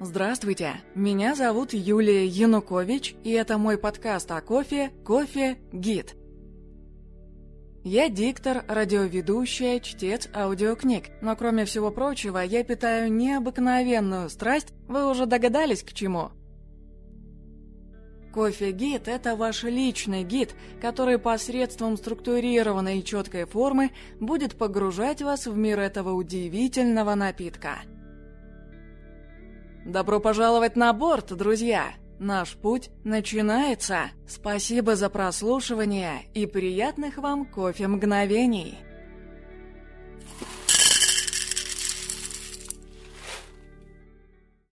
Здравствуйте, меня зовут Юлия Янукович, и это мой подкаст о кофе «Кофе Гид». Я диктор, радиоведущая, чтец аудиокниг, но кроме всего прочего, я питаю необыкновенную страсть, вы уже догадались к чему? Кофе-гид – это ваш личный гид, который посредством структурированной и четкой формы будет погружать вас в мир этого удивительного напитка – Добро пожаловать на борт, друзья! Наш путь начинается! Спасибо за прослушивание и приятных вам кофе мгновений!